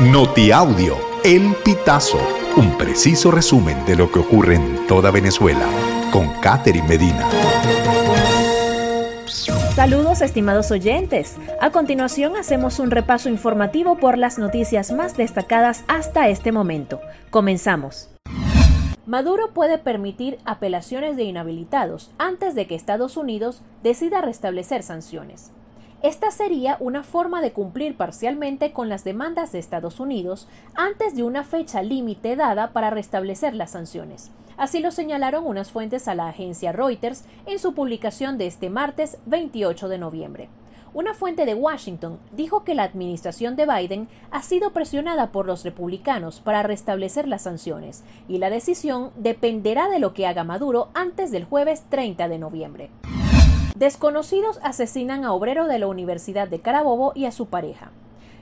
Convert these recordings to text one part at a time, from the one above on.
Notiaudio, El Pitazo, un preciso resumen de lo que ocurre en toda Venezuela, con Catherine Medina. Saludos estimados oyentes. A continuación hacemos un repaso informativo por las noticias más destacadas hasta este momento. Comenzamos. Maduro puede permitir apelaciones de inhabilitados antes de que Estados Unidos decida restablecer sanciones. Esta sería una forma de cumplir parcialmente con las demandas de Estados Unidos antes de una fecha límite dada para restablecer las sanciones. Así lo señalaron unas fuentes a la agencia Reuters en su publicación de este martes 28 de noviembre. Una fuente de Washington dijo que la administración de Biden ha sido presionada por los republicanos para restablecer las sanciones y la decisión dependerá de lo que haga Maduro antes del jueves 30 de noviembre. Desconocidos asesinan a obrero de la Universidad de Carabobo y a su pareja.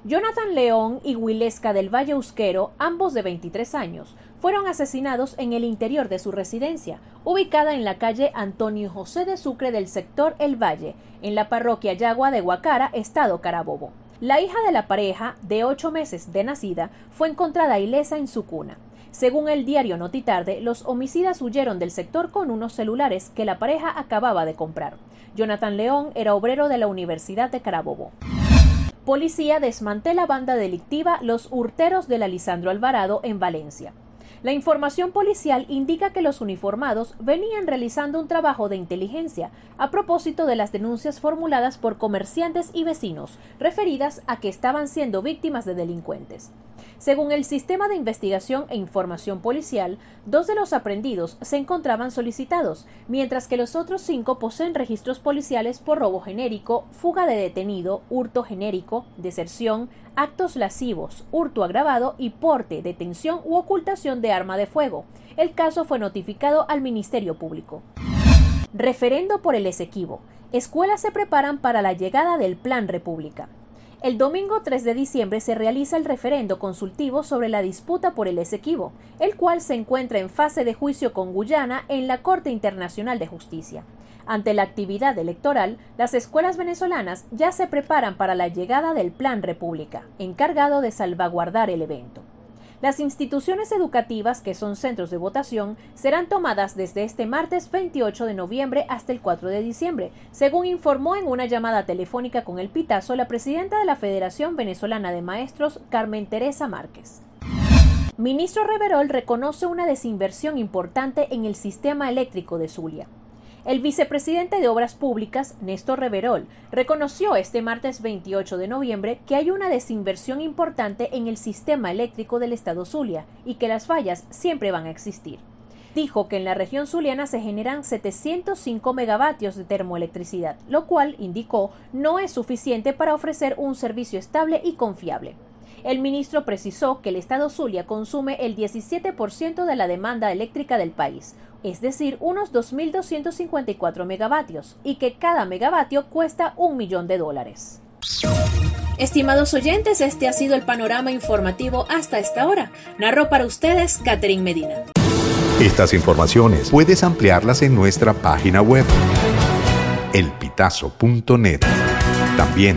Jonathan León y Huilesca del Valle Euskero, ambos de 23 años, fueron asesinados en el interior de su residencia, ubicada en la calle Antonio José de Sucre del sector El Valle, en la parroquia Yagua de Guacara, estado Carabobo. La hija de la pareja, de ocho meses de nacida, fue encontrada ilesa en su cuna. Según el diario Notitarde, los homicidas huyeron del sector con unos celulares que la pareja acababa de comprar. Jonathan León era obrero de la Universidad de Carabobo. Policía desmantela banda delictiva Los Hurteros de la Lisandro Alvarado en Valencia. La información policial indica que los uniformados venían realizando un trabajo de inteligencia a propósito de las denuncias formuladas por comerciantes y vecinos referidas a que estaban siendo víctimas de delincuentes. Según el Sistema de Investigación e Información Policial, dos de los aprendidos se encontraban solicitados, mientras que los otros cinco poseen registros policiales por robo genérico, fuga de detenido, hurto genérico, deserción, actos lascivos, hurto agravado y porte, detención u ocultación de arma de fuego. El caso fue notificado al Ministerio Público. Referendo por el Esequibo. Escuelas se preparan para la llegada del Plan República. El domingo 3 de diciembre se realiza el referendo consultivo sobre la disputa por el Esequibo, el cual se encuentra en fase de juicio con Guyana en la Corte Internacional de Justicia. Ante la actividad electoral, las escuelas venezolanas ya se preparan para la llegada del Plan República, encargado de salvaguardar el evento. Las instituciones educativas, que son centros de votación, serán tomadas desde este martes 28 de noviembre hasta el 4 de diciembre, según informó en una llamada telefónica con el Pitazo la presidenta de la Federación Venezolana de Maestros, Carmen Teresa Márquez. Ministro Reverol reconoce una desinversión importante en el sistema eléctrico de Zulia. El vicepresidente de Obras Públicas, Néstor Reverol, reconoció este martes 28 de noviembre que hay una desinversión importante en el sistema eléctrico del estado Zulia y que las fallas siempre van a existir. Dijo que en la región zuliana se generan 705 megavatios de termoelectricidad, lo cual, indicó, no es suficiente para ofrecer un servicio estable y confiable. El ministro precisó que el estado Zulia consume el 17% de la demanda eléctrica del país, es decir, unos 2.254 megavatios, y que cada megavatio cuesta un millón de dólares. Estimados oyentes, este ha sido el panorama informativo hasta esta hora. Narró para ustedes Catherine Medina. Estas informaciones puedes ampliarlas en nuestra página web elpitazo.net. También